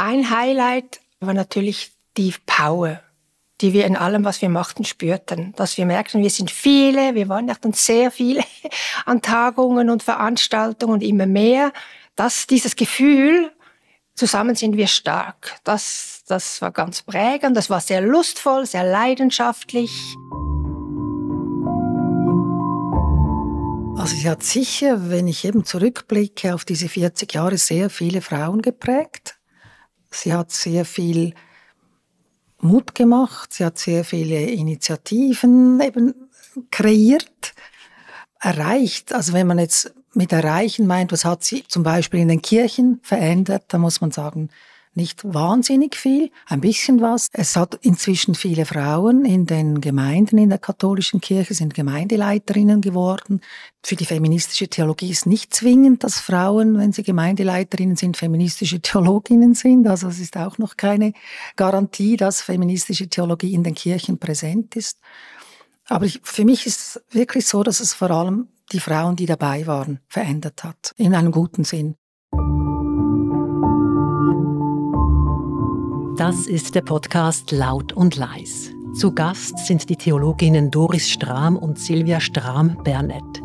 Ein Highlight war natürlich die Power, die wir in allem, was wir machten, spürten. Dass wir merkten, wir sind viele, wir waren dann sehr viele an Tagungen und Veranstaltungen und immer mehr. Dass dieses Gefühl, zusammen sind wir stark, das, das war ganz prägend, das war sehr lustvoll, sehr leidenschaftlich. Also sie hat sicher, wenn ich eben zurückblicke auf diese 40 Jahre, sehr viele Frauen geprägt. Sie hat sehr viel Mut gemacht, sie hat sehr viele Initiativen eben kreiert, erreicht. Also wenn man jetzt mit erreichen meint, was hat sie zum Beispiel in den Kirchen verändert, da muss man sagen, nicht wahnsinnig viel, ein bisschen was. Es hat inzwischen viele Frauen in den Gemeinden in der katholischen Kirche, sind Gemeindeleiterinnen geworden. Für die feministische Theologie ist nicht zwingend, dass Frauen, wenn sie Gemeindeleiterinnen sind, feministische Theologinnen sind. Also es ist auch noch keine Garantie, dass feministische Theologie in den Kirchen präsent ist. Aber ich, für mich ist es wirklich so, dass es vor allem die Frauen, die dabei waren, verändert hat, in einem guten Sinn. Das ist der Podcast Laut und Leis. Zu Gast sind die Theologinnen Doris Strahm und Silvia Strahm-Bernett.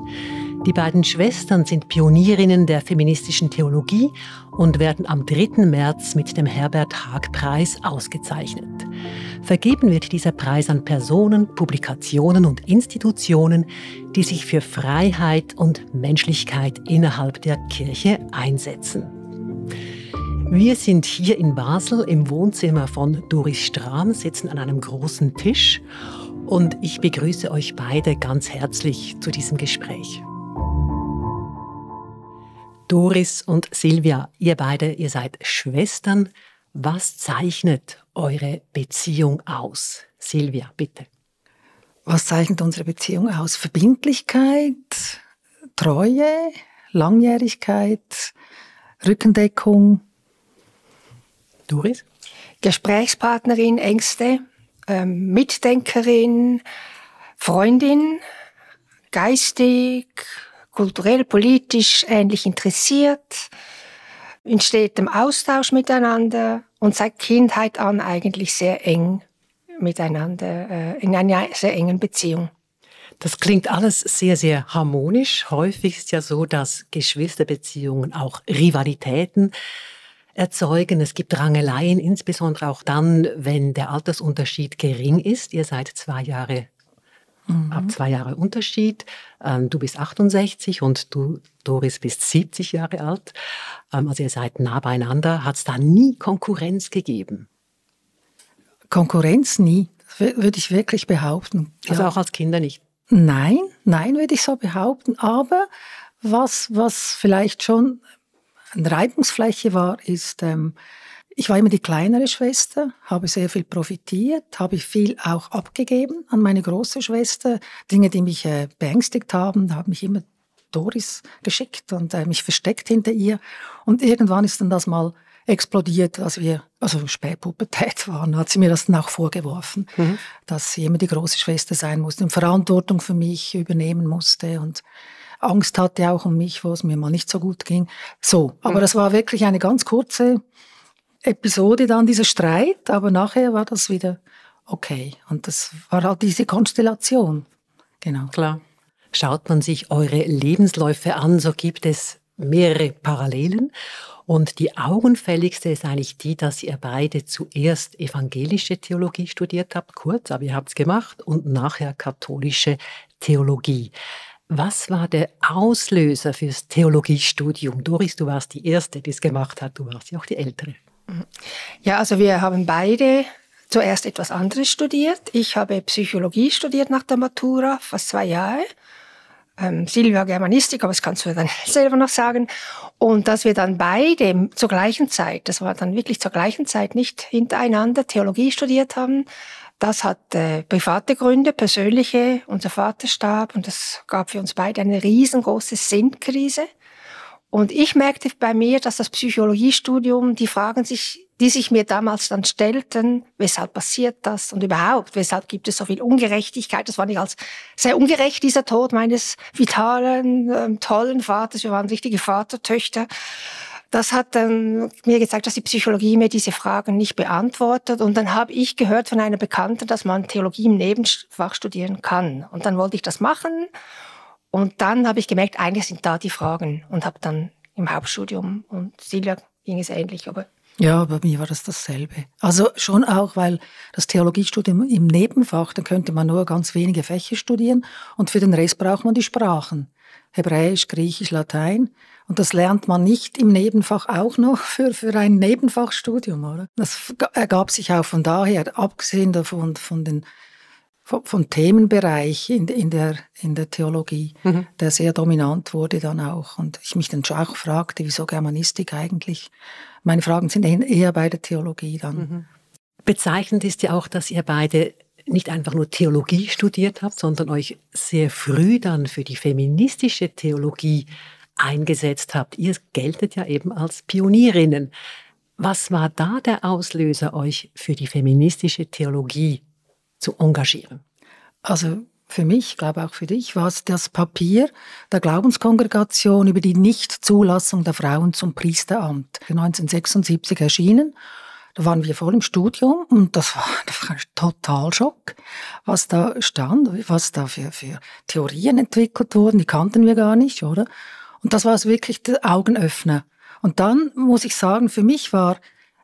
Die beiden Schwestern sind Pionierinnen der feministischen Theologie und werden am 3. März mit dem Herbert Haag Preis ausgezeichnet. Vergeben wird dieser Preis an Personen, Publikationen und Institutionen, die sich für Freiheit und Menschlichkeit innerhalb der Kirche einsetzen. Wir sind hier in Basel im Wohnzimmer von Doris Strahm, sitzen an einem großen Tisch und ich begrüße euch beide ganz herzlich zu diesem Gespräch. Doris und Silvia, ihr beide, ihr seid Schwestern. Was zeichnet eure Beziehung aus? Silvia, bitte. Was zeichnet unsere Beziehung aus? Verbindlichkeit, Treue, Langjährigkeit, Rückendeckung, Doris? Gesprächspartnerin, Ängste, ähm, Mitdenkerin, Freundin, geistig, kulturell, politisch ähnlich interessiert, in stetem Austausch miteinander und seit Kindheit an eigentlich sehr eng miteinander, äh, in einer sehr engen Beziehung. Das klingt alles sehr, sehr harmonisch. Häufig ist ja so, dass Geschwisterbeziehungen auch Rivalitäten erzeugen. Es gibt Rangeleien, insbesondere auch dann, wenn der Altersunterschied gering ist. Ihr seid zwei Jahre, mhm. ab zwei Jahre Unterschied. Ähm, du bist 68 und du, Doris, bist 70 Jahre alt. Ähm, also ihr seid nah beieinander. Hat es da nie Konkurrenz gegeben? Konkurrenz nie, würde ich wirklich behaupten. Also ja. auch als Kinder nicht? Nein, nein, würde ich so behaupten. Aber was, was vielleicht schon eine Reibungsfläche war, ist, ähm, ich war immer die kleinere Schwester, habe sehr viel profitiert, habe viel auch abgegeben an meine große Schwester. Dinge, die mich äh, beängstigt haben, habe mich immer Doris geschickt und äh, mich versteckt hinter ihr. Und irgendwann ist dann das mal explodiert, als wir, also Spätpubertät waren, hat sie mir das dann auch vorgeworfen, mhm. dass sie immer die große Schwester sein musste und Verantwortung für mich übernehmen musste und Angst hatte auch um mich, wo es mir mal nicht so gut ging. So, aber mhm. das war wirklich eine ganz kurze Episode dann, dieser Streit, aber nachher war das wieder okay. Und das war halt diese Konstellation. Genau. Klar. Schaut man sich eure Lebensläufe an, so gibt es mehrere Parallelen. Und die augenfälligste ist eigentlich die, dass ihr beide zuerst evangelische Theologie studiert habt, kurz, aber ihr habt es gemacht, und nachher katholische Theologie. Was war der Auslöser fürs Theologiestudium? Doris, du warst die Erste, die es gemacht hat. Du warst ja auch die Ältere. Ja, also wir haben beide zuerst etwas anderes studiert. Ich habe Psychologie studiert nach der Matura, fast zwei Jahre. Ähm, Silvia Germanistik, aber das kannst du dann selber noch sagen. Und dass wir dann beide zur gleichen Zeit, das war dann wirklich zur gleichen Zeit, nicht hintereinander Theologie studiert haben, das hat äh, private Gründe, persönliche. Unser Vater starb und das gab für uns beide eine riesengroße Sinnkrise. Und ich merkte bei mir, dass das Psychologiestudium, die Fragen sich, die sich mir damals dann stellten, weshalb passiert das und überhaupt, weshalb gibt es so viel Ungerechtigkeit, das war nicht als sehr ungerecht, dieser Tod meines vitalen, ähm, tollen Vaters, wir waren richtige Vatertöchter das hat dann mir gezeigt, dass die Psychologie mir diese Fragen nicht beantwortet. Und dann habe ich gehört von einer Bekannten, dass man Theologie im Nebenfach studieren kann. Und dann wollte ich das machen. Und dann habe ich gemerkt, eigentlich sind da die Fragen. Und habe dann im Hauptstudium und Silvia ging es ähnlich, aber ja, bei mir war das dasselbe. Also schon auch, weil das Theologiestudium im Nebenfach, da könnte man nur ganz wenige Fächer studieren und für den Rest braucht man die Sprachen. Hebräisch, Griechisch, Latein. Und das lernt man nicht im Nebenfach auch noch für, für ein Nebenfachstudium, oder? Das ergab sich auch von daher, abgesehen davon von den vom Themenbereich in, in, der, in der Theologie, mhm. der sehr dominant wurde dann auch. Und ich mich dann schon auch fragte, wieso Germanistik eigentlich? Meine Fragen sind eher bei der Theologie dann. Mhm. Bezeichnend ist ja auch, dass ihr beide nicht einfach nur Theologie studiert habt, sondern euch sehr früh dann für die feministische Theologie eingesetzt habt. Ihr geltet ja eben als Pionierinnen. Was war da der Auslöser, euch für die feministische Theologie zu engagieren? Also für mich, ich glaube auch für dich, war es das Papier der Glaubenskongregation über die Nichtzulassung der Frauen zum Priesteramt, 1976 erschienen. Da waren wir voll im Studium und das war, das war ein total Schock, was da stand, was da für, für Theorien entwickelt wurden, die kannten wir gar nicht, oder? Und das war wirklich der Augenöffner. Und dann muss ich sagen, für mich war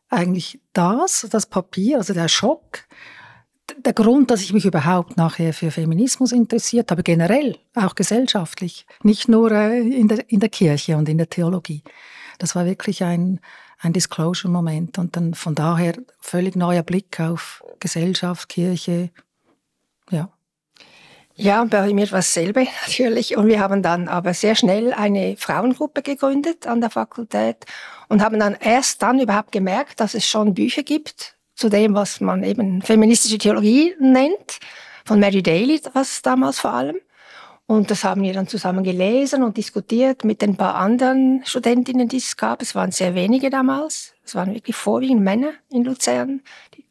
eigentlich das, das Papier, also der Schock, der Grund, dass ich mich überhaupt nachher für Feminismus interessiert habe, generell, auch gesellschaftlich, nicht nur äh, in der, in der Kirche und in der Theologie. Das war wirklich ein, ein Disclosure-Moment und dann von daher völlig neuer Blick auf Gesellschaft, Kirche, ja. Ja, bei mir war dasselbe natürlich. Und wir haben dann aber sehr schnell eine Frauengruppe gegründet an der Fakultät und haben dann erst dann überhaupt gemerkt, dass es schon Bücher gibt zu dem, was man eben feministische Theologie nennt, von Mary Daly, was damals vor allem. Und das haben wir dann zusammen gelesen und diskutiert mit ein paar anderen Studentinnen, die es gab. Es waren sehr wenige damals. Es waren wirklich vorwiegend Männer in Luzern.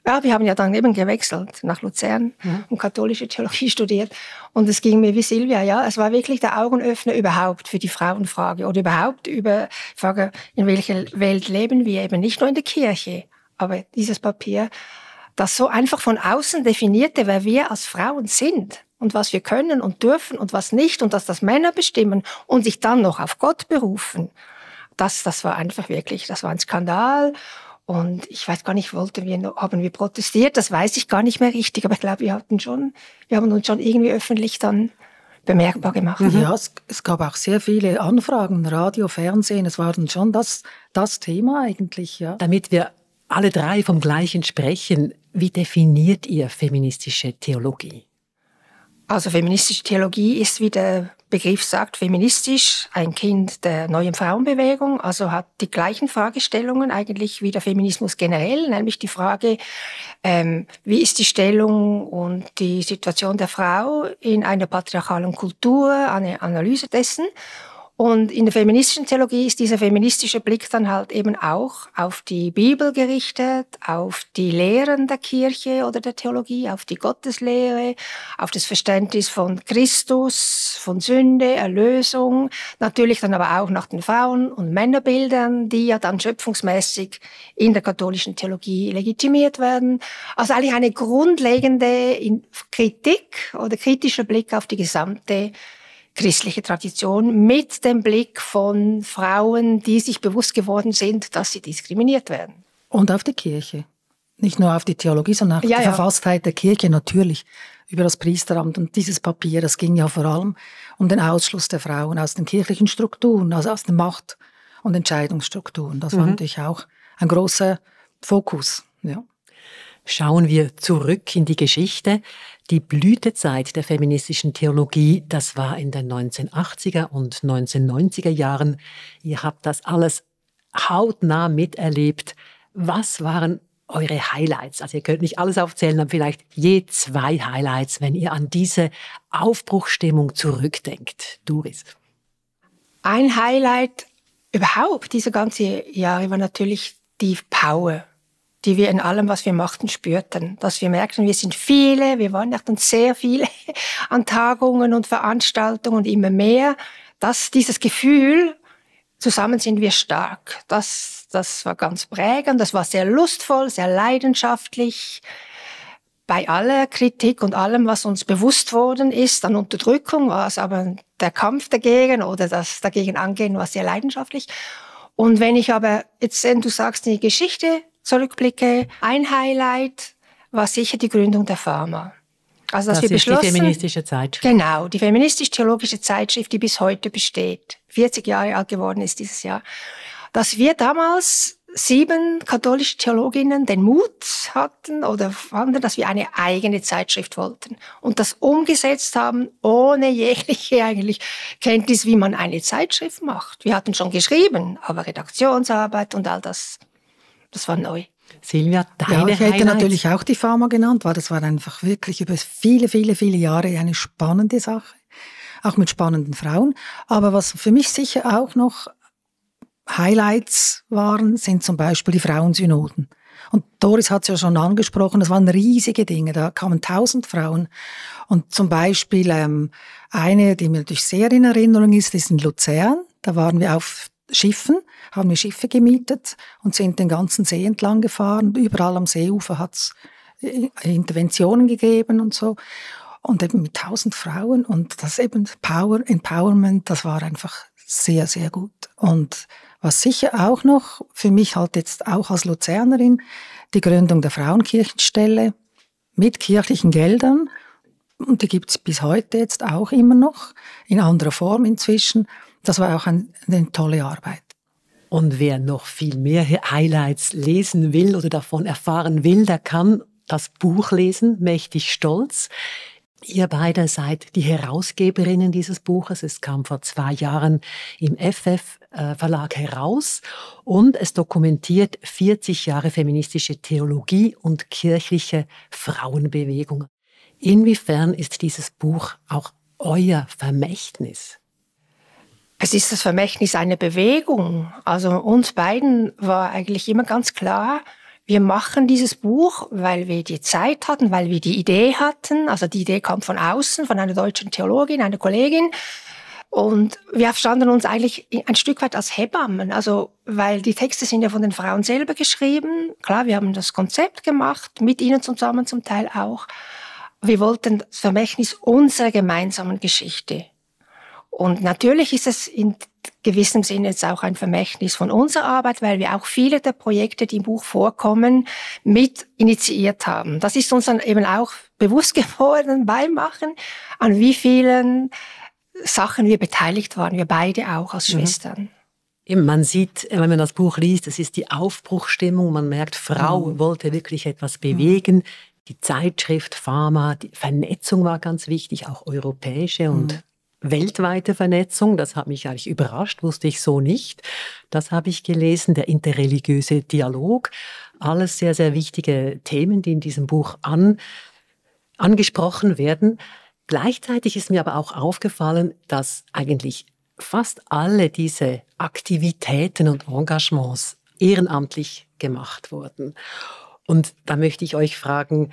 Ja, wir haben ja dann eben gewechselt nach Luzern mhm. und katholische Theologie studiert. Und es ging mir wie Silvia, ja. Es war wirklich der Augenöffner überhaupt für die Frauenfrage oder überhaupt über die Frage, in welcher Welt leben wir eben nicht nur in der Kirche, aber dieses Papier, das so einfach von außen definierte, wer wir als Frauen sind und was wir können und dürfen und was nicht und dass das Männer bestimmen und sich dann noch auf Gott berufen. Das, das war einfach wirklich, das war ein Skandal. Und ich weiß gar nicht, wollten wir, haben wir protestiert? Das weiß ich gar nicht mehr richtig, aber ich glaube, wir hatten schon, wir haben uns schon irgendwie öffentlich dann bemerkbar gemacht. Mhm. Ja, es, es, gab auch sehr viele Anfragen, Radio, Fernsehen, es war dann schon das, das Thema eigentlich, ja. Damit wir alle drei vom gleichen sprechen, wie definiert ihr feministische Theologie? Also feministische Theologie ist, wie der Begriff sagt, feministisch, ein Kind der neuen Frauenbewegung, also hat die gleichen Fragestellungen eigentlich wie der Feminismus generell, nämlich die Frage, ähm, wie ist die Stellung und die Situation der Frau in einer patriarchalen Kultur, eine Analyse dessen und in der feministischen Theologie ist dieser feministische Blick dann halt eben auch auf die Bibel gerichtet, auf die Lehren der Kirche oder der Theologie, auf die Gotteslehre, auf das Verständnis von Christus, von Sünde, Erlösung, natürlich dann aber auch nach den Frauen- und Männerbildern, die ja dann schöpfungsmäßig in der katholischen Theologie legitimiert werden. Also eigentlich eine grundlegende Kritik oder kritischer Blick auf die gesamte christliche Tradition mit dem Blick von Frauen, die sich bewusst geworden sind, dass sie diskriminiert werden. Und auf die Kirche. Nicht nur auf die Theologie, sondern auch ja, die ja. Verfasstheit der Kirche natürlich über das Priesteramt. Und dieses Papier, das ging ja vor allem um den Ausschluss der Frauen aus den kirchlichen Strukturen, also aus den Macht- und Entscheidungsstrukturen. Das mhm. war natürlich auch ein großer Fokus. Ja. Schauen wir zurück in die Geschichte. Die Blütezeit der feministischen Theologie, das war in den 1980er und 1990er Jahren. Ihr habt das alles hautnah miterlebt. Was waren eure Highlights? Also ihr könnt nicht alles aufzählen, aber vielleicht je zwei Highlights, wenn ihr an diese Aufbruchstimmung zurückdenkt. Doris. Ein Highlight überhaupt diese ganze Jahre war natürlich die Power die wir in allem, was wir machten, spürten. Dass wir merkten, wir sind viele, wir waren dann sehr viele an Tagungen und Veranstaltungen und immer mehr, dass dieses Gefühl Zusammen sind wir stark. Das, das war ganz prägend, das war sehr lustvoll, sehr leidenschaftlich. Bei aller Kritik und allem, was uns bewusst worden ist an Unterdrückung, war es aber der Kampf dagegen oder das dagegen angehen war sehr leidenschaftlich. Und wenn ich aber jetzt, wenn du sagst, die Geschichte zurückblicke, ein Highlight war sicher die Gründung der Pharma. Also, dass das wir ist beschlossen, die feministische Zeitschrift. Genau, die feministisch-theologische Zeitschrift, die bis heute besteht, 40 Jahre alt geworden ist dieses Jahr, dass wir damals sieben katholische Theologinnen den Mut hatten oder fanden, dass wir eine eigene Zeitschrift wollten und das umgesetzt haben, ohne jegliche eigentlich Kenntnis, wie man eine Zeitschrift macht. Wir hatten schon geschrieben, aber Redaktionsarbeit und all das, das war neu. Silvia, deine ja, ich hätte Highlights. natürlich auch die Pharma genannt, weil das war einfach wirklich über viele, viele, viele Jahre eine spannende Sache, auch mit spannenden Frauen. Aber was für mich sicher auch noch Highlights waren, sind zum Beispiel die Frauensynoden. Und Doris hat es ja schon angesprochen, das waren riesige Dinge, da kamen tausend Frauen. Und zum Beispiel ähm, eine, die mir natürlich sehr in Erinnerung ist, ist in Luzern. Da waren wir auf Schiffen, haben wir Schiffe gemietet und sind den ganzen See entlang gefahren. Überall am Seeufer hat es äh, Interventionen gegeben und so. Und eben mit tausend Frauen und das eben Power, Empowerment, das war einfach sehr, sehr gut. Und was sicher auch noch für mich halt jetzt auch als Luzernerin, die Gründung der Frauenkirchenstelle mit kirchlichen Geldern. Und die gibt es bis heute jetzt auch immer noch, in anderer Form inzwischen. Das war auch ein, eine tolle Arbeit. Und wer noch viel mehr Highlights lesen will oder davon erfahren will, der kann das Buch lesen, Mächtig Stolz. Ihr beide seid die Herausgeberinnen dieses Buches. Es kam vor zwei Jahren im FF äh, Verlag heraus und es dokumentiert 40 Jahre feministische Theologie und kirchliche Frauenbewegung. Inwiefern ist dieses Buch auch euer Vermächtnis? Es ist das Vermächtnis einer Bewegung. Also uns beiden war eigentlich immer ganz klar, wir machen dieses Buch, weil wir die Zeit hatten, weil wir die Idee hatten. Also die Idee kam von außen, von einer deutschen Theologin, einer Kollegin. Und wir verstanden uns eigentlich ein Stück weit als Hebammen, also weil die Texte sind ja von den Frauen selber geschrieben. Klar, wir haben das Konzept gemacht, mit ihnen zusammen zum Teil auch. Wir wollten das Vermächtnis unserer gemeinsamen Geschichte und natürlich ist es in gewissem Sinne jetzt auch ein Vermächtnis von unserer Arbeit, weil wir auch viele der Projekte, die im Buch vorkommen, mit initiiert haben. Das ist uns dann eben auch bewusst geworden beim Machen, an wie vielen Sachen wir beteiligt waren, wir beide auch als mhm. Schwestern. Eben, man sieht, wenn man das Buch liest, es ist die Aufbruchstimmung, man merkt, Frau mhm. wollte wirklich etwas bewegen. Mhm. Die Zeitschrift, Pharma, die Vernetzung war ganz wichtig, auch europäische und mhm weltweite Vernetzung. Das hat mich eigentlich überrascht, wusste ich so nicht. Das habe ich gelesen, der interreligiöse Dialog. Alles sehr, sehr wichtige Themen, die in diesem Buch an, angesprochen werden. Gleichzeitig ist mir aber auch aufgefallen, dass eigentlich fast alle diese Aktivitäten und Engagements ehrenamtlich gemacht wurden. Und da möchte ich euch fragen,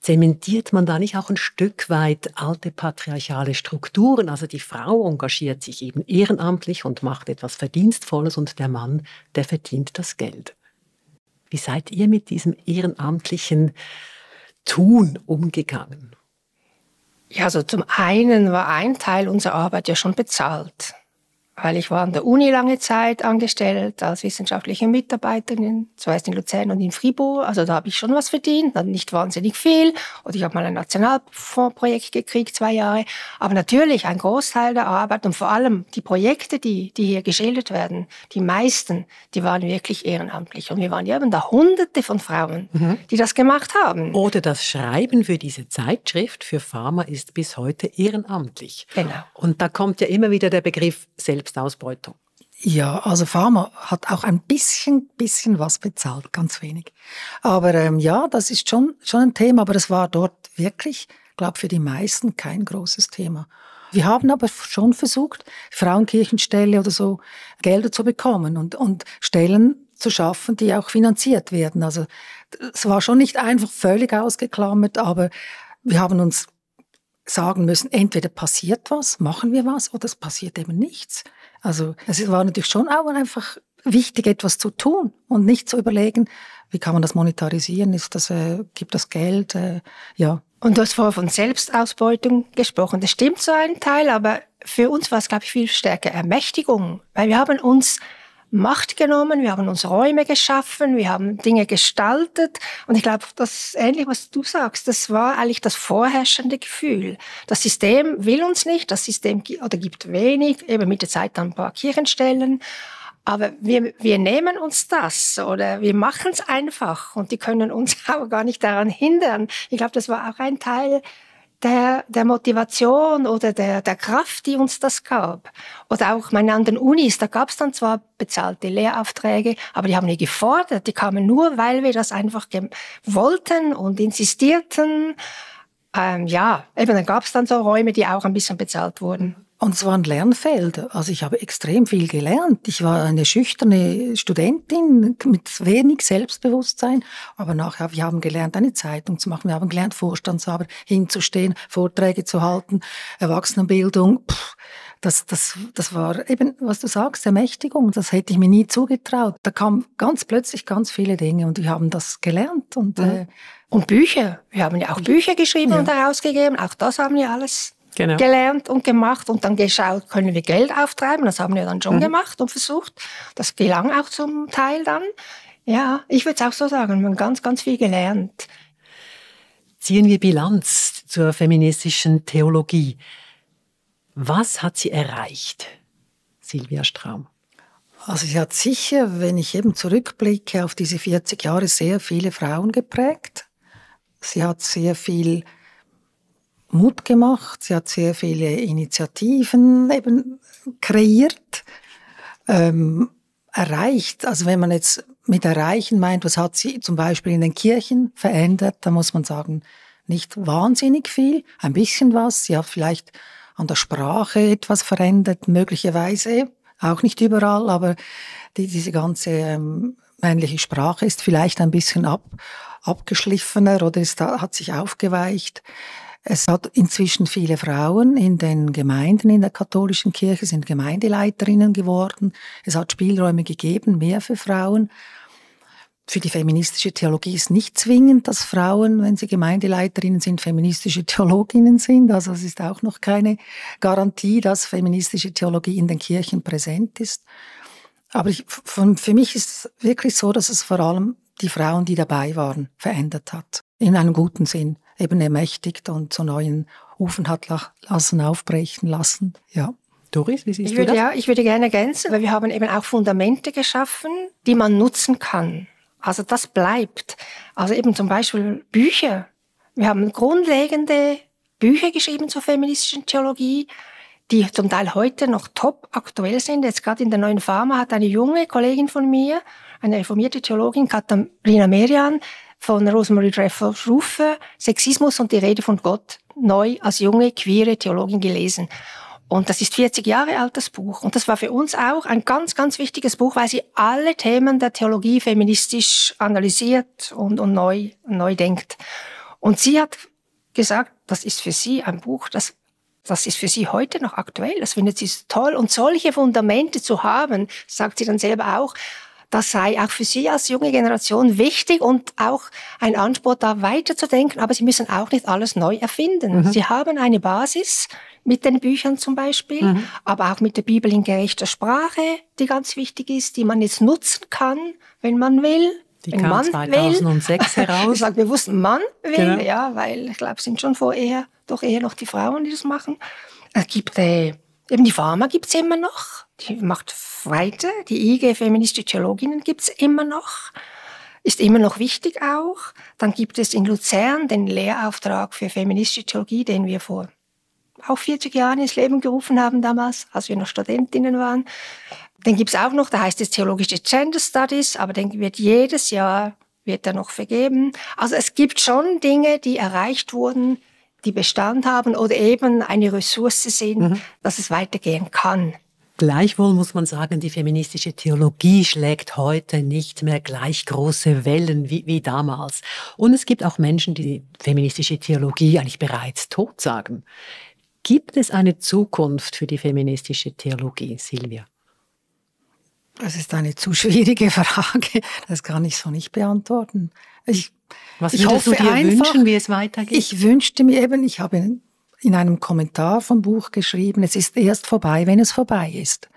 zementiert man da nicht auch ein Stück weit alte patriarchale Strukturen? Also die Frau engagiert sich eben ehrenamtlich und macht etwas Verdienstvolles und der Mann, der verdient das Geld. Wie seid ihr mit diesem ehrenamtlichen Tun umgegangen? Ja, also zum einen war ein Teil unserer Arbeit ja schon bezahlt weil ich war an der Uni lange Zeit angestellt als wissenschaftliche Mitarbeiterin, zuerst in Luzern und in Fribourg. Also da habe ich schon was verdient, dann nicht wahnsinnig viel. Oder ich habe mal ein Nationalfondsprojekt gekriegt, zwei Jahre. Aber natürlich ein Großteil der Arbeit und vor allem die Projekte, die, die hier geschildert werden, die meisten, die waren wirklich ehrenamtlich. Und wir waren ja eben da Hunderte von Frauen, mhm. die das gemacht haben. Oder das Schreiben für diese Zeitschrift für Pharma ist bis heute ehrenamtlich. Genau. Und da kommt ja immer wieder der Begriff selbst Selbstausbeutung? Ja, also Pharma hat auch ein bisschen, bisschen was bezahlt, ganz wenig. Aber ähm, ja, das ist schon, schon ein Thema, aber es war dort wirklich, glaube für die meisten kein großes Thema. Wir haben aber schon versucht, Frauenkirchenstelle oder so Gelder zu bekommen und, und Stellen zu schaffen, die auch finanziert werden. Also es war schon nicht einfach völlig ausgeklammert, aber wir haben uns sagen müssen, entweder passiert was, machen wir was, oder es passiert eben nichts. Also es war natürlich schon auch einfach wichtig, etwas zu tun und nicht zu überlegen, wie kann man das monetarisieren, ist das, äh, gibt das Geld, äh, ja. Und du hast vorher von Selbstausbeutung gesprochen. Das stimmt so ein Teil, aber für uns war es, glaube ich, viel stärker Ermächtigung, weil wir haben uns Macht genommen, wir haben uns Räume geschaffen, wir haben Dinge gestaltet. Und ich glaube, das ähnlich, was du sagst, das war eigentlich das vorherrschende Gefühl. Das System will uns nicht, das System oder gibt wenig, eben mit der Zeit dann ein paar Kirchenstellen. Aber wir, wir nehmen uns das oder wir machen es einfach und die können uns auch gar nicht daran hindern. Ich glaube, das war auch ein Teil der, der Motivation oder der, der Kraft, die uns das gab. Oder auch meine anderen Unis, da gab es dann zwar bezahlte Lehraufträge, aber die haben nie gefordert. Die kamen nur, weil wir das einfach wollten und insistierten. Ähm, ja, eben dann gab es dann so Räume, die auch ein bisschen bezahlt wurden. Und es war ein Lernfeld. Also ich habe extrem viel gelernt. Ich war eine schüchterne Studentin mit wenig Selbstbewusstsein. Aber nachher, wir haben gelernt, eine Zeitung zu machen. Wir haben gelernt, Vorstandsarbeit hinzustehen, Vorträge zu halten, Erwachsenenbildung. Pff, das, das, das war eben, was du sagst, Ermächtigung. Das hätte ich mir nie zugetraut. Da kamen ganz plötzlich ganz viele Dinge und wir haben das gelernt. Und, mhm. äh, und Bücher. Wir haben ja auch Bücher geschrieben ja. und herausgegeben. Auch das haben wir alles genau. gelernt und gemacht und dann geschaut, können wir Geld auftreiben. Das haben wir dann schon mhm. gemacht und versucht. Das gelang auch zum Teil dann. Ja, ich würde es auch so sagen, wir haben ganz, ganz viel gelernt. Ziehen wir Bilanz zur feministischen Theologie. Was hat sie erreicht, Silvia Straum? Also sie hat sicher, wenn ich eben zurückblicke auf diese 40 Jahre, sehr viele Frauen geprägt. Sie hat sehr viel Mut gemacht. Sie hat sehr viele Initiativen eben kreiert, ähm, erreicht. Also wenn man jetzt mit erreichen meint, was hat sie zum Beispiel in den Kirchen verändert, da muss man sagen, nicht wahnsinnig viel, ein bisschen was. Sie hat vielleicht an der Sprache etwas verändert, möglicherweise auch nicht überall, aber die, diese ganze ähm, männliche Sprache ist vielleicht ein bisschen ab, abgeschliffener oder ist, hat sich aufgeweicht. Es hat inzwischen viele Frauen in den Gemeinden in der katholischen Kirche, sind Gemeindeleiterinnen geworden. Es hat Spielräume gegeben, mehr für Frauen. Für die feministische Theologie ist nicht zwingend, dass Frauen, wenn sie Gemeindeleiterinnen sind, feministische Theologinnen sind. Also es ist auch noch keine Garantie, dass feministische Theologie in den Kirchen präsent ist. Aber ich, für mich ist es wirklich so, dass es vor allem die Frauen, die dabei waren, verändert hat. In einem guten Sinn eben ermächtigt und zu neuen Ufen hat lassen, aufbrechen lassen. Ja. Doris, wie siehst ich du würde, das? Ja, ich würde gerne ergänzen, weil wir haben eben auch Fundamente geschaffen, die man nutzen kann. Also das bleibt. Also eben zum Beispiel Bücher. Wir haben grundlegende Bücher geschrieben zur feministischen Theologie, die zum Teil heute noch top aktuell sind. Jetzt gerade in der neuen Pharma hat eine junge Kollegin von mir, eine reformierte Theologin, Katharina Merian, von Rosemary Dreffel Rufe, Sexismus und die Rede von Gott, neu als junge queere Theologin gelesen. Und das ist 40 Jahre alt, das Buch. Und das war für uns auch ein ganz, ganz wichtiges Buch, weil sie alle Themen der Theologie feministisch analysiert und, und neu, neu denkt. Und sie hat gesagt, das ist für sie ein Buch, das, das ist für sie heute noch aktuell. Das findet sie toll. Und solche Fundamente zu haben, sagt sie dann selber auch, das sei auch für Sie als junge Generation wichtig und auch ein Anspruch, da weiterzudenken. Aber Sie müssen auch nicht alles neu erfinden. Mhm. Sie haben eine Basis mit den Büchern zum Beispiel, mhm. aber auch mit der Bibel in gerechter Sprache, die ganz wichtig ist, die man jetzt nutzen kann, wenn man will. Die wenn kam man 2006 will. heraus. Ich sage bewusst, man will, genau. ja, weil ich glaube, es sind schon vorher doch eher noch die Frauen, die das machen. Es gibt äh, eben die Pharma gibt's immer noch, die macht weiter. Die IG Feministische Theologinnen gibt's immer noch, ist immer noch wichtig auch. Dann gibt es in Luzern den Lehrauftrag für feministische Theologie, den wir vor auch 40 Jahren ins Leben gerufen haben damals, als wir noch Studentinnen waren. Den gibt's auch noch, da heißt es Theologische Gender Studies, aber den wird jedes Jahr wird er noch vergeben. Also es gibt schon Dinge, die erreicht wurden, die Bestand haben oder eben eine Ressource sind, mhm. dass es weitergehen kann. Gleichwohl muss man sagen, die feministische Theologie schlägt heute nicht mehr gleich große Wellen wie, wie damals. Und es gibt auch Menschen, die die feministische Theologie eigentlich bereits tot sagen. Gibt es eine Zukunft für die feministische Theologie, Silvia? Das ist eine zu schwierige Frage. Das kann ich so nicht beantworten. Ich, Was ich hoffe du dir einfach, wünschen, wie es weitergeht? Ich wünschte mir eben, ich habe in einem Kommentar vom Buch geschrieben, es ist erst vorbei, wenn es vorbei ist.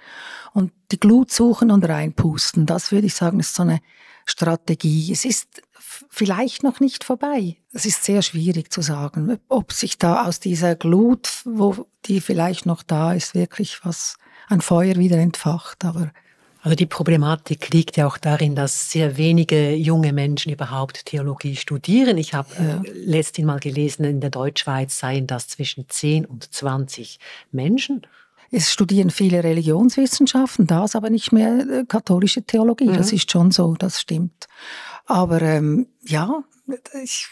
Und die Glut suchen und reinpusten, das würde ich sagen, ist so eine Strategie. Es ist vielleicht noch nicht vorbei. Es ist sehr schwierig zu sagen, ob sich da aus dieser Glut, wo die vielleicht noch da ist, wirklich was ein Feuer wieder entfacht. Aber also die Problematik liegt ja auch darin, dass sehr wenige junge Menschen überhaupt Theologie studieren. Ich habe ja. äh, letztens mal gelesen, in der Deutschschweiz seien das zwischen 10 und 20 Menschen. Es studieren viele Religionswissenschaften, das aber nicht mehr äh, katholische Theologie. Mhm. Das ist schon so, das stimmt. Aber ähm, ja, ich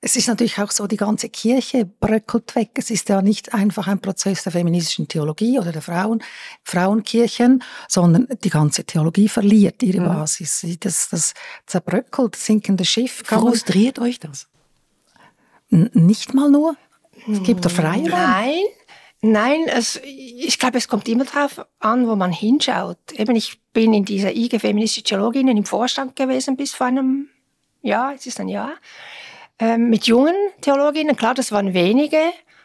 es ist natürlich auch so, die ganze Kirche bröckelt weg. Es ist ja nicht einfach ein Prozess der feministischen Theologie oder der Frauen, Frauenkirchen, sondern die ganze Theologie verliert ihre mhm. Basis. Das, das zerbröckelt, sinkende Schiff. Frustriert euch das? nicht mal nur. Es gibt da Freiraum. Nein, Nein, es, ich glaube, es kommt immer darauf an, wo man hinschaut. Eben, ich bin in dieser IG Feministische Theologinnen im Vorstand gewesen bis vor einem Jahr, es ist ein Jahr ähm, mit jungen Theologinnen. Klar, das waren wenige,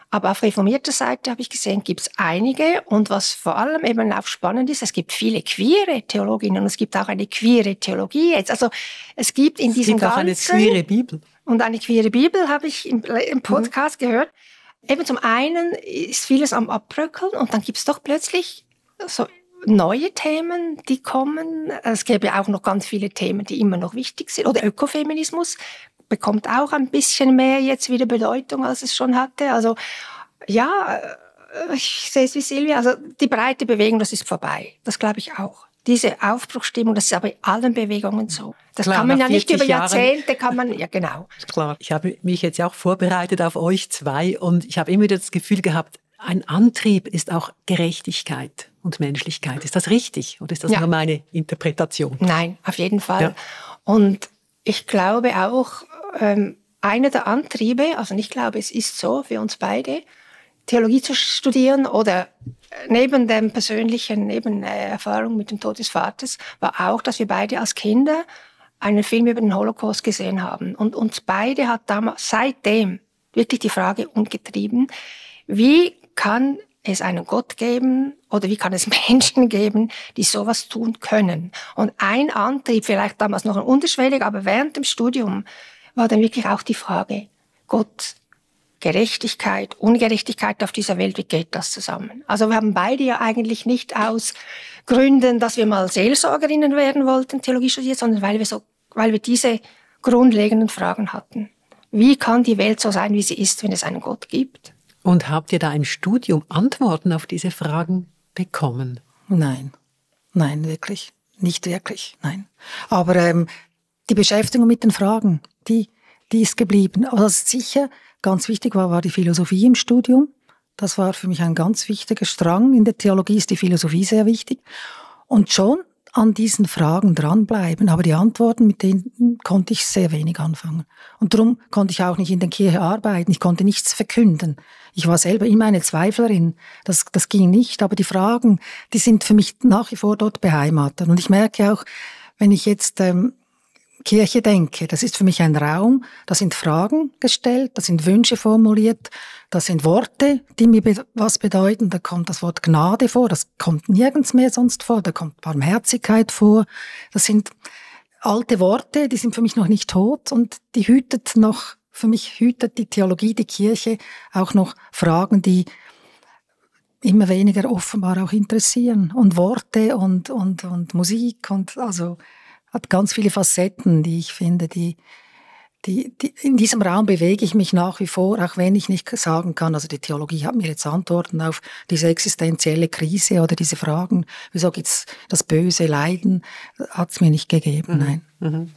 aber auf reformierter Seite habe ich gesehen, gibt es einige. Und was vor allem eben auch spannend ist, es gibt viele queere Theologinnen und es gibt auch eine queere Theologie jetzt. Also es gibt in es diesem gibt auch eine queere Bibel. Und eine queere Bibel habe ich im, im Podcast mhm. gehört. Eben zum einen ist vieles am Abbröckeln und dann gibt es doch plötzlich so neue Themen, die kommen. Es gäbe auch noch ganz viele Themen, die immer noch wichtig sind. Oder Ökofeminismus bekommt auch ein bisschen mehr jetzt wieder Bedeutung, als es schon hatte. Also ja, äh, ich sehe es wie Silvia, also die breite Bewegung, das ist vorbei. Das glaube ich auch. Diese Aufbruchstimmung, das ist aber in allen Bewegungen so. Das Klar, kann man ja nicht über Jahrzehnte, kann man, ja genau. Klar, ich habe mich jetzt auch vorbereitet auf euch zwei und ich habe immer wieder das Gefühl gehabt, ein Antrieb ist auch Gerechtigkeit und Menschlichkeit. Ist das richtig oder ist das ja. nur meine Interpretation? Nein, auf jeden Fall. Ja. Und ich glaube auch, ähm, einer der Antriebe, also ich glaube, es ist so für uns beide, Theologie zu studieren oder neben dem persönlichen neben äh, Erfahrung mit dem Tod des Vaters war auch, dass wir beide als Kinder einen Film über den Holocaust gesehen haben. Und uns beide hat damals, seitdem wirklich die Frage umgetrieben, wie kann es einen Gott geben oder wie kann es Menschen geben, die sowas tun können? Und ein Antrieb, vielleicht damals noch ein unterschwellig, aber während dem Studium war dann wirklich auch die Frage, Gott, Gerechtigkeit, Ungerechtigkeit auf dieser Welt, wie geht das zusammen? Also wir haben beide ja eigentlich nicht aus Gründen, dass wir mal Seelsorgerinnen werden wollten, Theologie studiert, sondern weil wir so, weil wir diese grundlegenden Fragen hatten. Wie kann die Welt so sein, wie sie ist, wenn es einen Gott gibt? Und habt ihr da im Studium Antworten auf diese Fragen bekommen? Nein, nein, wirklich, nicht wirklich, nein. Aber ähm, die Beschäftigung mit den Fragen, die, die ist geblieben. Aber was sicher ganz wichtig war, war die Philosophie im Studium. Das war für mich ein ganz wichtiger Strang. In der Theologie ist die Philosophie sehr wichtig. Und schon an diesen Fragen dranbleiben. Aber die Antworten, mit denen konnte ich sehr wenig anfangen. Und darum konnte ich auch nicht in der Kirche arbeiten. Ich konnte nichts verkünden. Ich war selber immer eine Zweiflerin. Das, das ging nicht. Aber die Fragen, die sind für mich nach wie vor dort beheimatet. Und ich merke auch, wenn ich jetzt ähm, Kirche denke, das ist für mich ein Raum, da sind Fragen gestellt, da sind Wünsche formuliert, da sind Worte, die mir was bedeuten, da kommt das Wort Gnade vor, das kommt nirgends mehr sonst vor, da kommt Barmherzigkeit vor, das sind alte Worte, die sind für mich noch nicht tot und die hütet noch, für mich hütet die Theologie, die Kirche auch noch Fragen, die immer weniger offenbar auch interessieren. Und Worte und, und, und Musik und also hat ganz viele Facetten, die ich finde, die, die, die, in diesem Raum bewege ich mich nach wie vor, auch wenn ich nicht sagen kann, also die Theologie hat mir jetzt Antworten auf diese existenzielle Krise oder diese Fragen, wieso gibt es das böse Leiden, hat es mir nicht gegeben, mhm. nein. Mhm.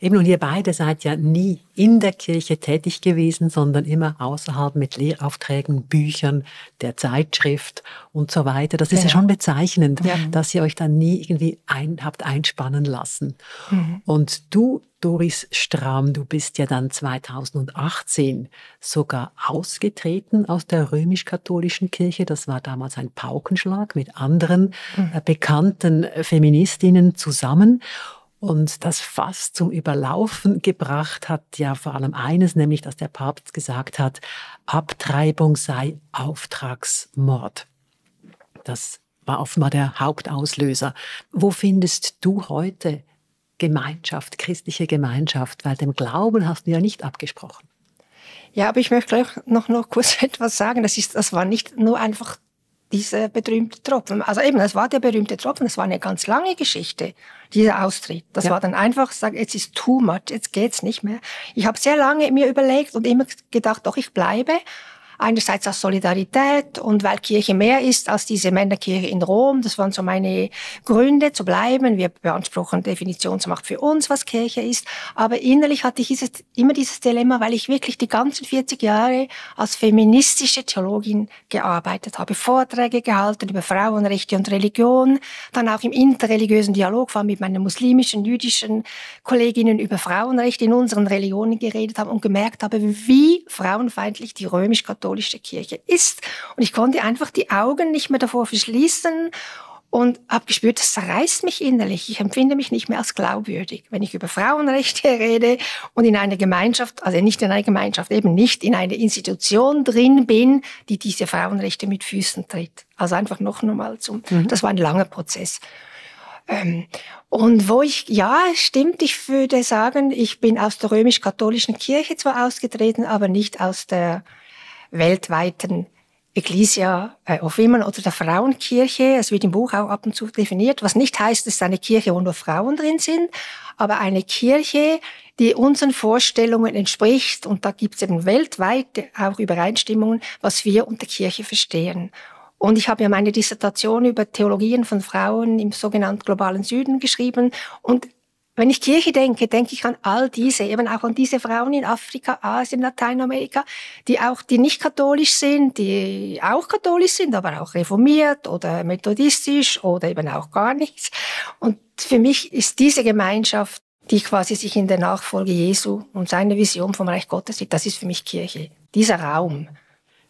Eben, und ihr beide seid ja nie in der Kirche tätig gewesen, sondern immer außerhalb mit Lehraufträgen, Büchern, der Zeitschrift und so weiter. Das ist ja, ja schon bezeichnend, ja. dass ihr euch dann nie irgendwie ein, habt einspannen lassen. Mhm. Und du, Doris Strahm, du bist ja dann 2018 sogar ausgetreten aus der römisch-katholischen Kirche. Das war damals ein Paukenschlag mit anderen mhm. äh, bekannten Feministinnen zusammen. Und das Fass zum Überlaufen gebracht hat ja vor allem eines, nämlich dass der Papst gesagt hat, Abtreibung sei Auftragsmord. Das war offenbar der Hauptauslöser. Wo findest du heute Gemeinschaft, christliche Gemeinschaft? Weil dem Glauben hast du ja nicht abgesprochen. Ja, aber ich möchte gleich noch, noch kurz etwas sagen. Das, ist, das war nicht nur einfach dieser berühmte Tropfen. Also eben, das war der berühmte Tropfen, das war eine ganz lange Geschichte, dieser Austritt. Das ja. war dann einfach, sag, jetzt ist too much, jetzt geht's nicht mehr. Ich habe sehr lange mir überlegt und immer gedacht, doch, ich bleibe. Einerseits aus Solidarität und weil Kirche mehr ist als diese Männerkirche in Rom. Das waren so meine Gründe zu bleiben. Wir beanspruchen Definitionsmacht für uns, was Kirche ist. Aber innerlich hatte ich dieses, immer dieses Dilemma, weil ich wirklich die ganzen 40 Jahre als feministische Theologin gearbeitet habe, Vorträge gehalten über Frauenrechte und Religion, dann auch im interreligiösen Dialog war mit meinen muslimischen, jüdischen Kolleginnen über Frauenrechte in unseren Religionen geredet habe und gemerkt habe, wie frauenfeindlich die römisch-katholische katholische Kirche ist. Und ich konnte einfach die Augen nicht mehr davor verschließen und habe gespürt, das zerreißt mich innerlich. Ich empfinde mich nicht mehr als glaubwürdig, wenn ich über Frauenrechte rede und in einer Gemeinschaft, also nicht in einer Gemeinschaft, eben nicht in einer Institution drin bin, die diese Frauenrechte mit Füßen tritt. Also einfach noch einmal zum, mhm. das war ein langer Prozess. Ähm, und wo ich, ja, stimmt, ich würde sagen, ich bin aus der römisch-katholischen Kirche zwar ausgetreten, aber nicht aus der weltweiten Ecclesia äh, of Women oder der Frauenkirche. Es wird im Buch auch ab und zu definiert, was nicht heißt, es ist eine Kirche, wo nur Frauen drin sind, aber eine Kirche, die unseren Vorstellungen entspricht. Und da gibt es eben weltweit auch Übereinstimmungen, was wir unter Kirche verstehen. Und ich habe ja meine Dissertation über Theologien von Frauen im sogenannten globalen Süden geschrieben. Und wenn ich Kirche denke, denke ich an all diese, eben auch an diese Frauen in Afrika, Asien, Lateinamerika, die auch, die nicht katholisch sind, die auch katholisch sind, aber auch reformiert oder methodistisch oder eben auch gar nichts. Und für mich ist diese Gemeinschaft, die quasi sich in der Nachfolge Jesu und seine Vision vom Reich Gottes sieht, das ist für mich Kirche. Dieser Raum.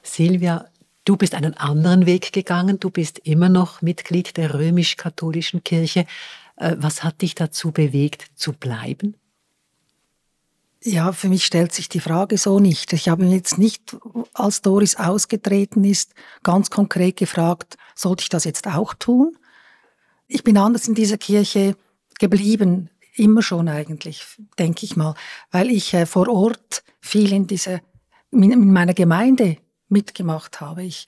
Silvia, Du bist einen anderen Weg gegangen. Du bist immer noch Mitglied der römisch-katholischen Kirche. Äh, was hat dich dazu bewegt, zu bleiben? Ja, für mich stellt sich die Frage so nicht. Ich habe mir jetzt nicht, als Doris ausgetreten ist, ganz konkret gefragt, sollte ich das jetzt auch tun? Ich bin anders in dieser Kirche geblieben, immer schon eigentlich, denke ich mal, weil ich äh, vor Ort viel in dieser, in meiner Gemeinde mitgemacht habe. Ich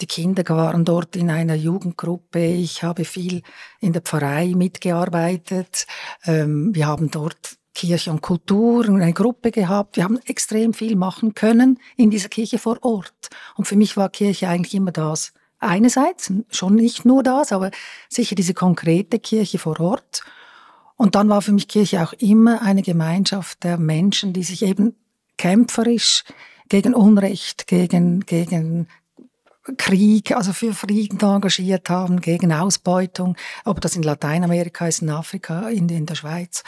die Kinder waren dort in einer Jugendgruppe. Ich habe viel in der Pfarrei mitgearbeitet. Ähm, wir haben dort Kirche und Kultur eine Gruppe gehabt. Wir haben extrem viel machen können in dieser Kirche vor Ort. Und für mich war Kirche eigentlich immer das. Einerseits, schon nicht nur das, aber sicher diese konkrete Kirche vor Ort. Und dann war für mich Kirche auch immer eine Gemeinschaft der Menschen, die sich eben kämpferisch gegen Unrecht, gegen, gegen Krieg, also für Frieden engagiert haben, gegen Ausbeutung, ob das in Lateinamerika ist, in Afrika, in, in der Schweiz.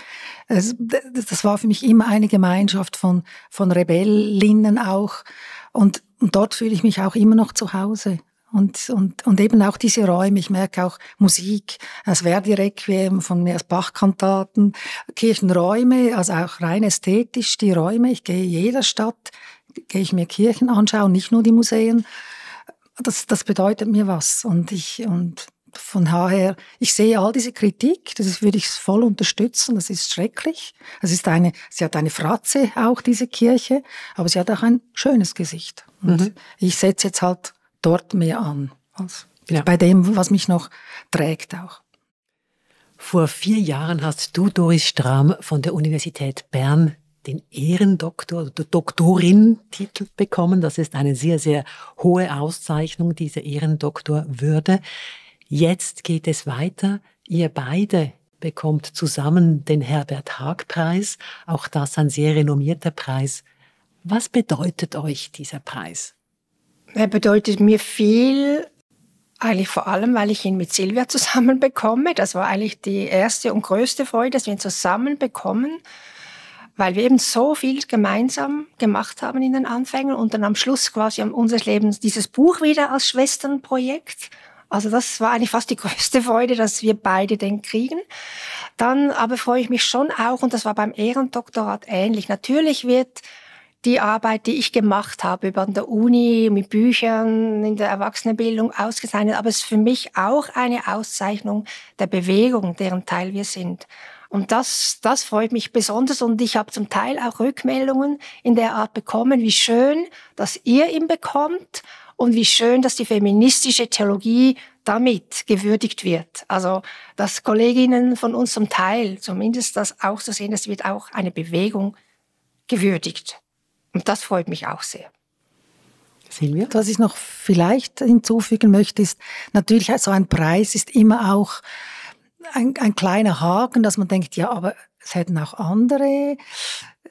Es, das war für mich immer eine Gemeinschaft von, von Rebellinnen auch. Und, und dort fühle ich mich auch immer noch zu Hause. Und, und, und eben auch diese Räume, ich merke auch Musik, das Verdi-Requiem von mir, als Bachkantaten, Kirchenräume, also auch rein ästhetisch die Räume. Ich gehe jeder Stadt, gehe ich mir Kirchen anschauen, nicht nur die Museen das, das bedeutet mir was. Und ich, und von daher, ich sehe all diese Kritik, das würde ich voll unterstützen, das ist schrecklich. Es ist eine, sie hat eine Fratze auch, diese Kirche, aber sie hat auch ein schönes Gesicht. Und mhm. ich setze jetzt halt dort mehr an, als ja. bei dem, was mich noch trägt auch. Vor vier Jahren hast du, Doris Strahm, von der Universität Bern den Ehrendoktor oder Doktorin-Titel bekommen. Das ist eine sehr, sehr hohe Auszeichnung, diese Ehrendoktorwürde. Jetzt geht es weiter. Ihr beide bekommt zusammen den Herbert Haag Preis, auch das ein sehr renommierter Preis. Was bedeutet euch dieser Preis? Er bedeutet mir viel, eigentlich vor allem, weil ich ihn mit Silvia zusammen bekomme. Das war eigentlich die erste und größte Freude, dass wir ihn zusammen bekommen, weil wir eben so viel gemeinsam gemacht haben in den Anfängen und dann am Schluss quasi unseres Lebens dieses Buch wieder als Schwesternprojekt. Also das war eigentlich fast die größte Freude, dass wir beide den kriegen. Dann aber freue ich mich schon auch, und das war beim Ehrendoktorat ähnlich. Natürlich wird die Arbeit, die ich gemacht habe über an der Uni, mit Büchern, in der Erwachsenenbildung ausgezeichnet, aber es ist für mich auch eine Auszeichnung der Bewegung, deren Teil wir sind. Und das, das freut mich besonders und ich habe zum Teil auch Rückmeldungen in der Art bekommen, wie schön, dass ihr ihn bekommt und wie schön, dass die feministische Theologie damit gewürdigt wird. Also, dass Kolleginnen von uns zum Teil zumindest das auch so sehen, es wird auch eine Bewegung gewürdigt. Und das freut mich auch sehr. Silvia? Was ich noch vielleicht hinzufügen möchte, ist natürlich so ein Preis ist immer auch ein, ein kleiner Haken, dass man denkt, ja, aber es hätten auch andere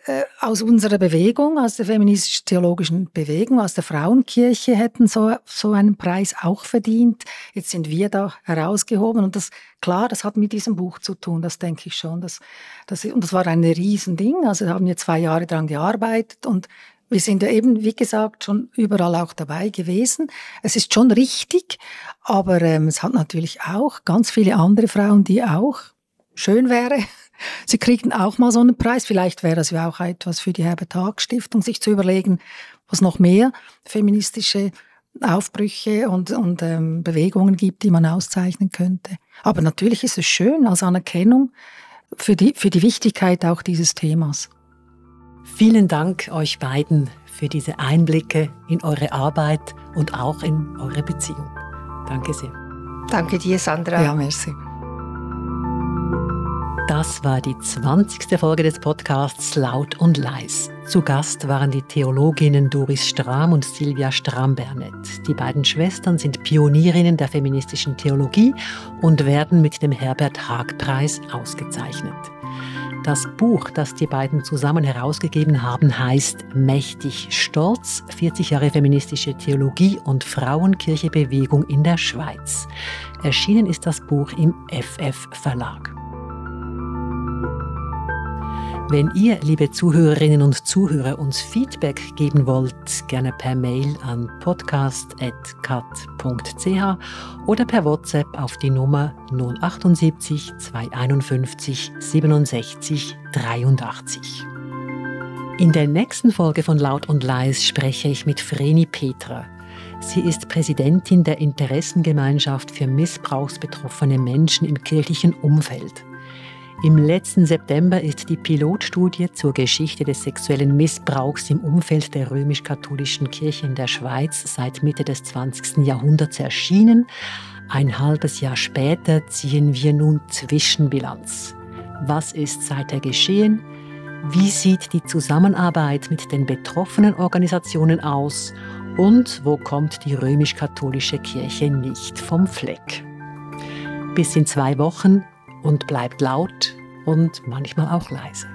äh, aus unserer Bewegung, aus der feministisch-theologischen Bewegung, aus der Frauenkirche hätten so, so einen Preis auch verdient. Jetzt sind wir da herausgehoben und das, klar, das hat mit diesem Buch zu tun, das denke ich schon. Das, das, und das war ein Riesending, also da haben wir zwei Jahre dran gearbeitet und wir sind ja eben, wie gesagt, schon überall auch dabei gewesen. Es ist schon richtig, aber ähm, es hat natürlich auch ganz viele andere Frauen, die auch schön wäre, Sie kriegen auch mal so einen Preis. Vielleicht wäre es ja auch etwas für die Herbert Haag Stiftung, sich zu überlegen, was noch mehr feministische Aufbrüche und, und ähm, Bewegungen gibt, die man auszeichnen könnte. Aber natürlich ist es schön als Anerkennung für die, für die Wichtigkeit auch dieses Themas. Vielen Dank euch beiden für diese Einblicke in eure Arbeit und auch in eure Beziehung. Danke sehr. Danke dir, Sandra. Ja, merci. Das war die 20. Folge des Podcasts Laut und Leis. Zu Gast waren die Theologinnen Doris Strahm und Silvia Strahm-Bernett. Die beiden Schwestern sind Pionierinnen der feministischen Theologie und werden mit dem Herbert Haag-Preis ausgezeichnet. Das Buch, das die beiden zusammen herausgegeben haben, heißt Mächtig Stolz, 40 Jahre feministische Theologie und Frauenkirchebewegung in der Schweiz. Erschienen ist das Buch im FF Verlag. Wenn ihr, liebe Zuhörerinnen und Zuhörer, uns Feedback geben wollt, gerne per Mail an podcast.cat.ch oder per WhatsApp auf die Nummer 078 251 67 83. In der nächsten Folge von Laut und Leis spreche ich mit Vreni Petra. Sie ist Präsidentin der Interessengemeinschaft für missbrauchsbetroffene Menschen im kirchlichen Umfeld. Im letzten September ist die Pilotstudie zur Geschichte des sexuellen Missbrauchs im Umfeld der römisch-katholischen Kirche in der Schweiz seit Mitte des 20. Jahrhunderts erschienen. Ein halbes Jahr später ziehen wir nun Zwischenbilanz. Was ist seither geschehen? Wie sieht die Zusammenarbeit mit den betroffenen Organisationen aus? Und wo kommt die römisch-katholische Kirche nicht vom Fleck? Bis in zwei Wochen und bleibt laut und manchmal auch leise.